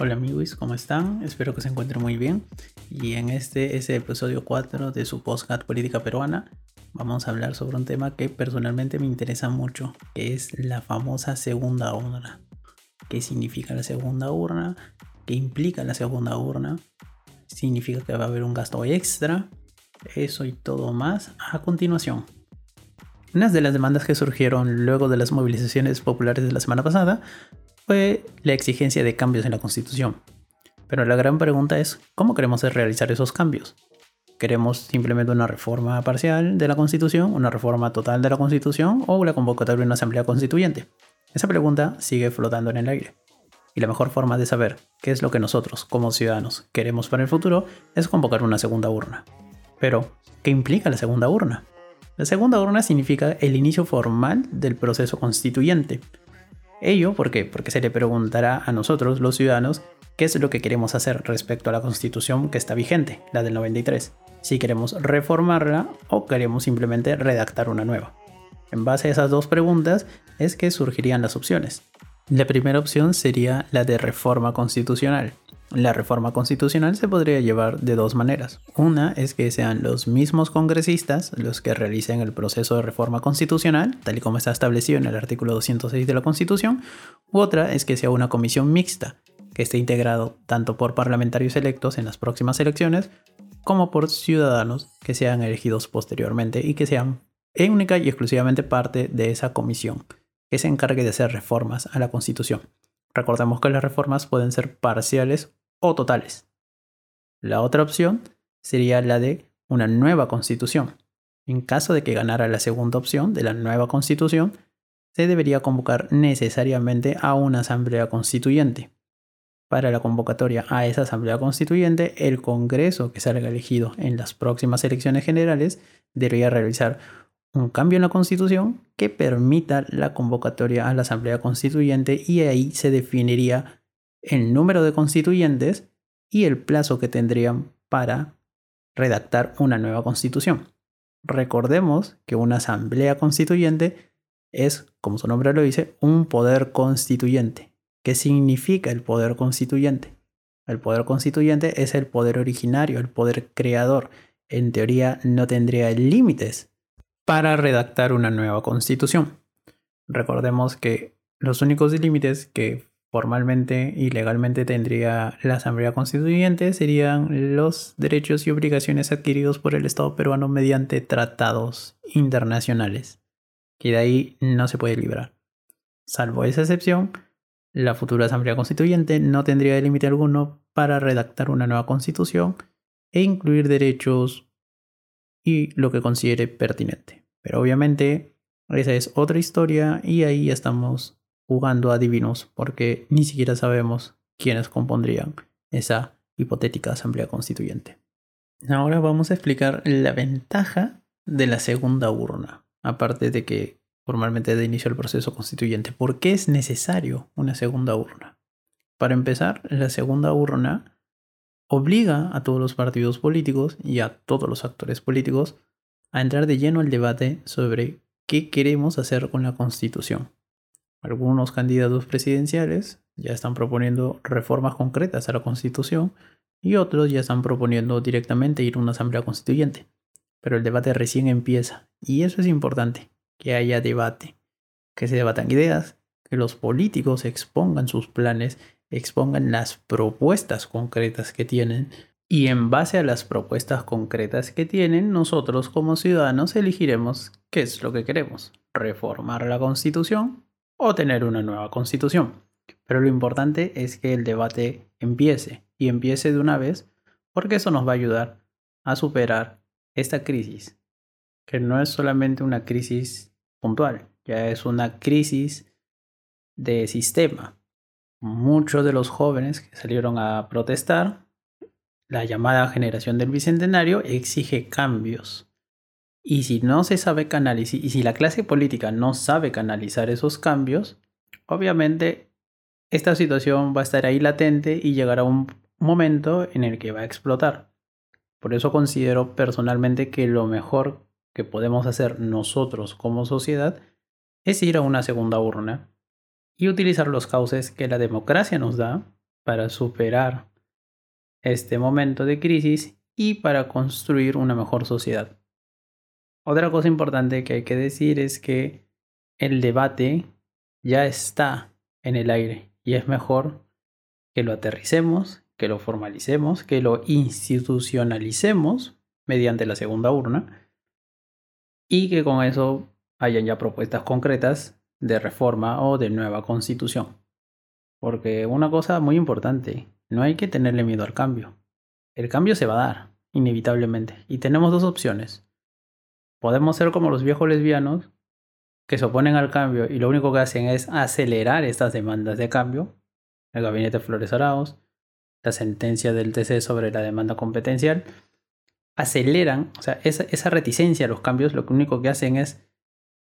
Hola amigos, ¿cómo están? Espero que se encuentren muy bien. Y en este es el episodio 4 de su podcast Política Peruana. Vamos a hablar sobre un tema que personalmente me interesa mucho, que es la famosa segunda urna. ¿Qué significa la segunda urna? ¿Qué implica la segunda urna? ¿Significa que va a haber un gasto extra? Eso y todo más a continuación. Una de las demandas que surgieron luego de las movilizaciones populares de la semana pasada fue la exigencia de cambios en la Constitución. Pero la gran pregunta es, ¿cómo queremos realizar esos cambios? ¿Queremos simplemente una reforma parcial de la Constitución, una reforma total de la Constitución o la convocatoria de una asamblea constituyente? Esa pregunta sigue flotando en el aire. Y la mejor forma de saber qué es lo que nosotros, como ciudadanos, queremos para el futuro es convocar una segunda urna. Pero, ¿qué implica la segunda urna? La segunda urna significa el inicio formal del proceso constituyente, Ello, ¿por qué? Porque se le preguntará a nosotros, los ciudadanos, qué es lo que queremos hacer respecto a la constitución que está vigente, la del 93. Si queremos reformarla o queremos simplemente redactar una nueva. En base a esas dos preguntas es que surgirían las opciones. La primera opción sería la de reforma constitucional. La reforma constitucional se podría llevar de dos maneras. Una es que sean los mismos congresistas los que realicen el proceso de reforma constitucional, tal y como está establecido en el artículo 206 de la Constitución, u otra es que sea una comisión mixta, que esté integrado tanto por parlamentarios electos en las próximas elecciones, como por ciudadanos que sean elegidos posteriormente y que sean única y exclusivamente parte de esa comisión, que se encargue de hacer reformas a la Constitución. Recordemos que las reformas pueden ser parciales o totales. La otra opción sería la de una nueva constitución. En caso de que ganara la segunda opción de la nueva constitución, se debería convocar necesariamente a una asamblea constituyente. Para la convocatoria a esa asamblea constituyente, el Congreso que salga elegido en las próximas elecciones generales debería realizar un cambio en la constitución que permita la convocatoria a la asamblea constituyente y ahí se definiría el número de constituyentes y el plazo que tendrían para redactar una nueva constitución. Recordemos que una asamblea constituyente es, como su nombre lo dice, un poder constituyente. ¿Qué significa el poder constituyente? El poder constituyente es el poder originario, el poder creador. En teoría no tendría límites para redactar una nueva constitución. Recordemos que los únicos límites que formalmente y legalmente tendría la Asamblea Constituyente serían los derechos y obligaciones adquiridos por el Estado peruano mediante tratados internacionales, que de ahí no se puede librar. Salvo esa excepción, la futura Asamblea Constituyente no tendría límite alguno para redactar una nueva constitución e incluir derechos y lo que considere pertinente. Pero obviamente esa es otra historia y ahí estamos jugando a divinos porque ni siquiera sabemos quiénes compondrían esa hipotética asamblea constituyente. Ahora vamos a explicar la ventaja de la segunda urna, aparte de que formalmente de inicio el proceso constituyente. ¿Por qué es necesario una segunda urna? Para empezar, la segunda urna obliga a todos los partidos políticos y a todos los actores políticos a entrar de lleno al debate sobre qué queremos hacer con la constitución. Algunos candidatos presidenciales ya están proponiendo reformas concretas a la Constitución y otros ya están proponiendo directamente ir a una asamblea constituyente. Pero el debate recién empieza y eso es importante, que haya debate, que se debatan ideas, que los políticos expongan sus planes, expongan las propuestas concretas que tienen y en base a las propuestas concretas que tienen, nosotros como ciudadanos elegiremos qué es lo que queremos. Reformar la constitución o tener una nueva constitución. Pero lo importante es que el debate empiece y empiece de una vez porque eso nos va a ayudar a superar esta crisis, que no es solamente una crisis puntual, ya es una crisis de sistema. Muchos de los jóvenes que salieron a protestar, la llamada generación del Bicentenario, exige cambios y si no se sabe canalizar, y si la clase política no sabe canalizar esos cambios, obviamente esta situación va a estar ahí latente y llegará un momento en el que va a explotar. Por eso considero personalmente que lo mejor que podemos hacer nosotros como sociedad es ir a una segunda urna y utilizar los cauces que la democracia nos da para superar este momento de crisis y para construir una mejor sociedad. Otra cosa importante que hay que decir es que el debate ya está en el aire y es mejor que lo aterricemos, que lo formalicemos, que lo institucionalicemos mediante la segunda urna y que con eso hayan ya propuestas concretas de reforma o de nueva constitución. Porque una cosa muy importante, no hay que tenerle miedo al cambio. El cambio se va a dar, inevitablemente, y tenemos dos opciones. Podemos ser como los viejos lesbianos, que se oponen al cambio y lo único que hacen es acelerar estas demandas de cambio, el gabinete Flores Arauz, la sentencia del TC sobre la demanda competencial, aceleran, o sea, esa, reticencia a los cambios lo único que hacen es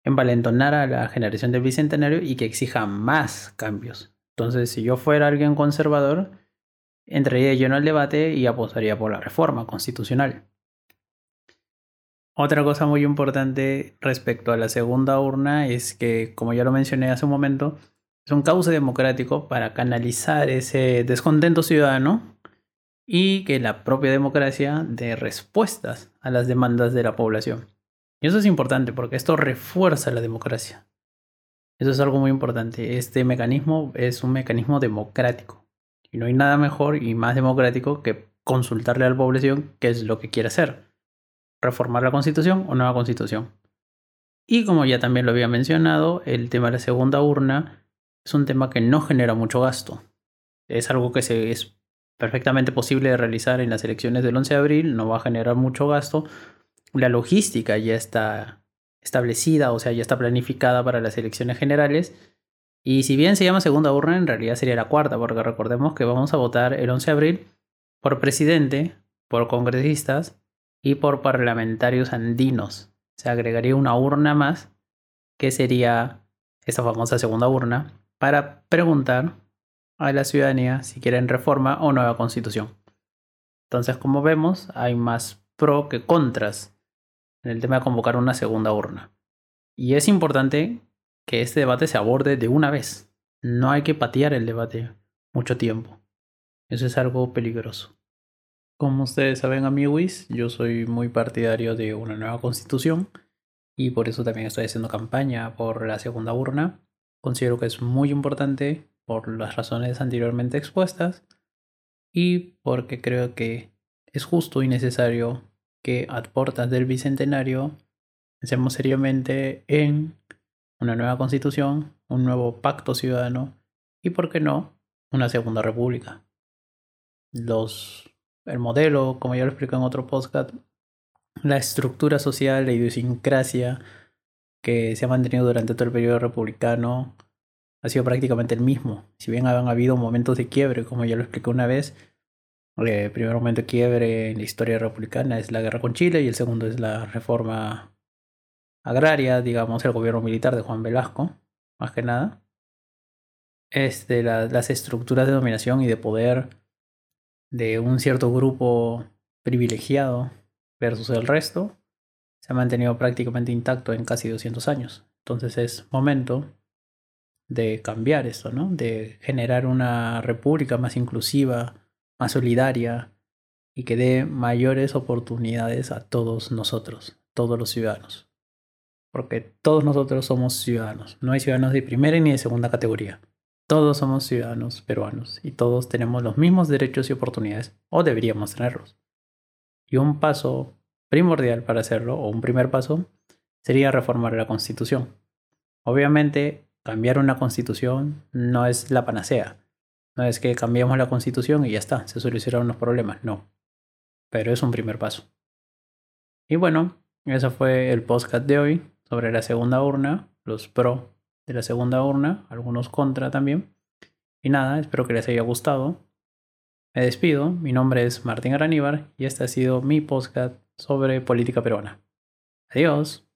envalentonar a la generación del bicentenario y que exija más cambios. Entonces, si yo fuera alguien conservador, entraría en el debate y apostaría por la reforma constitucional. Otra cosa muy importante respecto a la segunda urna es que, como ya lo mencioné hace un momento, es un cauce democrático para canalizar ese descontento ciudadano y que la propia democracia dé respuestas a las demandas de la población. Y eso es importante porque esto refuerza la democracia. Eso es algo muy importante. Este mecanismo es un mecanismo democrático. Y no hay nada mejor y más democrático que consultarle a la población qué es lo que quiere hacer. Reformar la constitución o nueva constitución. Y como ya también lo había mencionado, el tema de la segunda urna es un tema que no genera mucho gasto. Es algo que se, es perfectamente posible de realizar en las elecciones del 11 de abril, no va a generar mucho gasto. La logística ya está establecida, o sea, ya está planificada para las elecciones generales. Y si bien se llama segunda urna, en realidad sería la cuarta, porque recordemos que vamos a votar el 11 de abril por presidente, por congresistas y por parlamentarios andinos. Se agregaría una urna más, que sería esa famosa segunda urna, para preguntar a la ciudadanía si quieren reforma o nueva constitución. Entonces, como vemos, hay más pro que contras en el tema de convocar una segunda urna. Y es importante que este debate se aborde de una vez. No hay que patear el debate mucho tiempo. Eso es algo peligroso. Como ustedes saben, amigos, yo soy muy partidario de una nueva constitución y por eso también estoy haciendo campaña por la segunda urna. Considero que es muy importante por las razones anteriormente expuestas y porque creo que es justo y necesario que a puertas del Bicentenario pensemos seriamente en una nueva constitución, un nuevo pacto ciudadano y, por qué no, una segunda república. Los, el modelo, como ya lo expliqué en otro podcast, la estructura social, la idiosincrasia que se ha mantenido durante todo el periodo republicano ha sido prácticamente el mismo. Si bien han habido momentos de quiebre, como ya lo expliqué una vez, el primer momento de quiebre en la historia republicana es la guerra con Chile y el segundo es la reforma agraria, digamos, el gobierno militar de Juan Velasco, más que nada. Este, las estructuras de dominación y de poder de un cierto grupo privilegiado versus el resto se ha mantenido prácticamente intacto en casi 200 años. Entonces es momento de cambiar esto, ¿no? De generar una república más inclusiva, más solidaria y que dé mayores oportunidades a todos nosotros, todos los ciudadanos. Porque todos nosotros somos ciudadanos, no hay ciudadanos de primera ni de segunda categoría. Todos somos ciudadanos peruanos y todos tenemos los mismos derechos y oportunidades, o deberíamos tenerlos. Y un paso primordial para hacerlo, o un primer paso, sería reformar la constitución. Obviamente, cambiar una constitución no es la panacea, no es que cambiamos la constitución y ya está, se solucionaron los problemas, no. Pero es un primer paso. Y bueno, ese fue el podcast de hoy sobre la segunda urna, los pro de la segunda urna, algunos contra también. Y nada, espero que les haya gustado. Me despido, mi nombre es Martín Araníbar y este ha sido mi podcast sobre política peruana. Adiós.